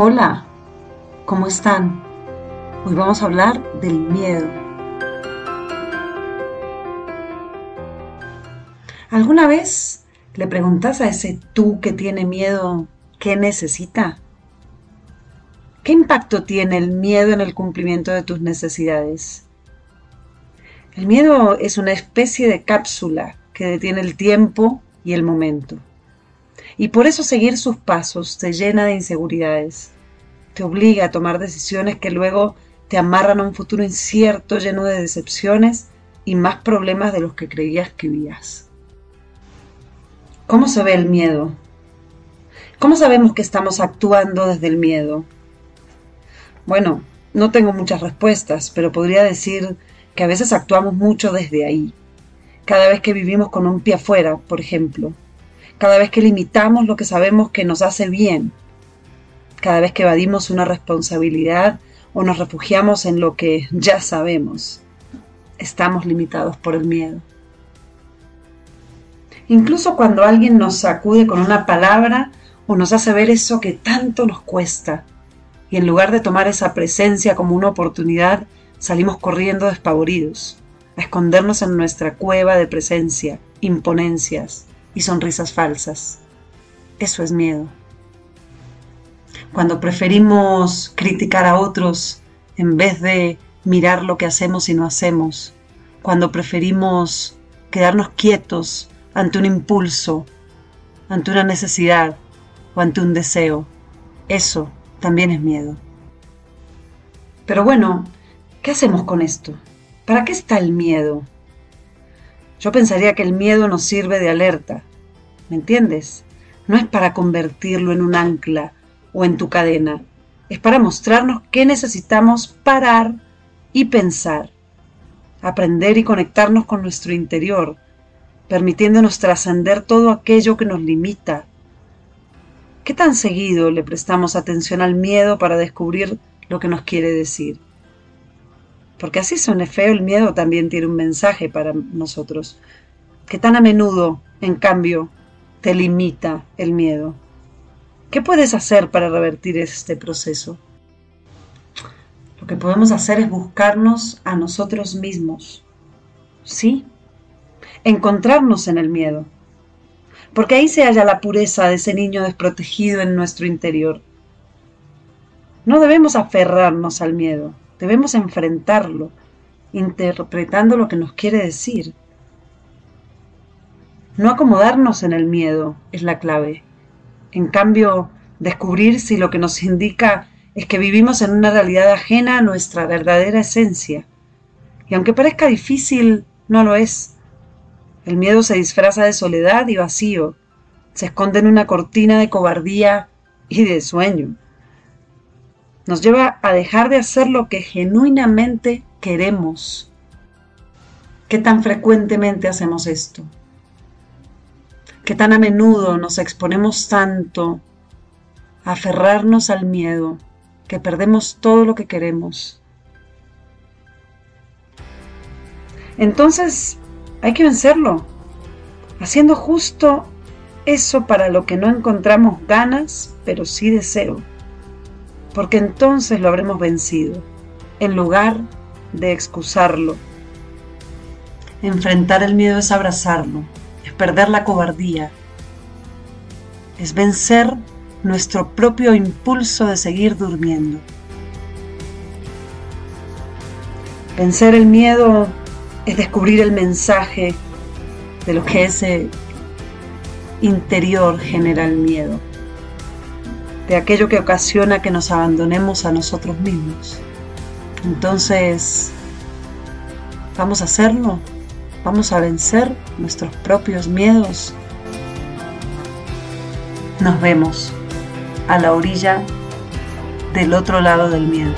Hola, ¿cómo están? Hoy vamos a hablar del miedo. ¿Alguna vez le preguntas a ese tú que tiene miedo qué necesita? ¿Qué impacto tiene el miedo en el cumplimiento de tus necesidades? El miedo es una especie de cápsula que detiene el tiempo y el momento. Y por eso seguir sus pasos te llena de inseguridades, te obliga a tomar decisiones que luego te amarran a un futuro incierto lleno de decepciones y más problemas de los que creías que vivías. ¿Cómo se ve el miedo? ¿Cómo sabemos que estamos actuando desde el miedo? Bueno, no tengo muchas respuestas, pero podría decir que a veces actuamos mucho desde ahí. Cada vez que vivimos con un pie afuera, por ejemplo, cada vez que limitamos lo que sabemos que nos hace bien, cada vez que evadimos una responsabilidad o nos refugiamos en lo que ya sabemos, estamos limitados por el miedo. Incluso cuando alguien nos sacude con una palabra o nos hace ver eso que tanto nos cuesta, y en lugar de tomar esa presencia como una oportunidad, salimos corriendo despavoridos, a escondernos en nuestra cueva de presencia, imponencias, y sonrisas falsas. Eso es miedo. Cuando preferimos criticar a otros en vez de mirar lo que hacemos y no hacemos. Cuando preferimos quedarnos quietos ante un impulso, ante una necesidad o ante un deseo. Eso también es miedo. Pero bueno, ¿qué hacemos con esto? ¿Para qué está el miedo? Yo pensaría que el miedo nos sirve de alerta, ¿me entiendes? No es para convertirlo en un ancla o en tu cadena, es para mostrarnos qué necesitamos parar y pensar, aprender y conectarnos con nuestro interior, permitiéndonos trascender todo aquello que nos limita. ¿Qué tan seguido le prestamos atención al miedo para descubrir lo que nos quiere decir? Porque así suene feo, el miedo también tiene un mensaje para nosotros. que tan a menudo, en cambio, te limita el miedo? ¿Qué puedes hacer para revertir este proceso? Lo que podemos hacer es buscarnos a nosotros mismos. ¿Sí? Encontrarnos en el miedo. Porque ahí se halla la pureza de ese niño desprotegido en nuestro interior. No debemos aferrarnos al miedo Debemos enfrentarlo, interpretando lo que nos quiere decir. No acomodarnos en el miedo es la clave. En cambio, descubrir si lo que nos indica es que vivimos en una realidad ajena a nuestra verdadera esencia. Y aunque parezca difícil, no lo es. El miedo se disfraza de soledad y vacío, se esconde en una cortina de cobardía y de sueño nos lleva a dejar de hacer lo que genuinamente queremos. ¿Qué tan frecuentemente hacemos esto? ¿Qué tan a menudo nos exponemos tanto a aferrarnos al miedo que perdemos todo lo que queremos? Entonces hay que vencerlo, haciendo justo eso para lo que no encontramos ganas, pero sí deseo porque entonces lo habremos vencido, en lugar de excusarlo. Enfrentar el miedo es abrazarlo, es perder la cobardía, es vencer nuestro propio impulso de seguir durmiendo. Vencer el miedo es descubrir el mensaje de lo que ese interior genera el miedo de aquello que ocasiona que nos abandonemos a nosotros mismos. Entonces, ¿vamos a hacerlo? ¿Vamos a vencer nuestros propios miedos? Nos vemos a la orilla del otro lado del miedo.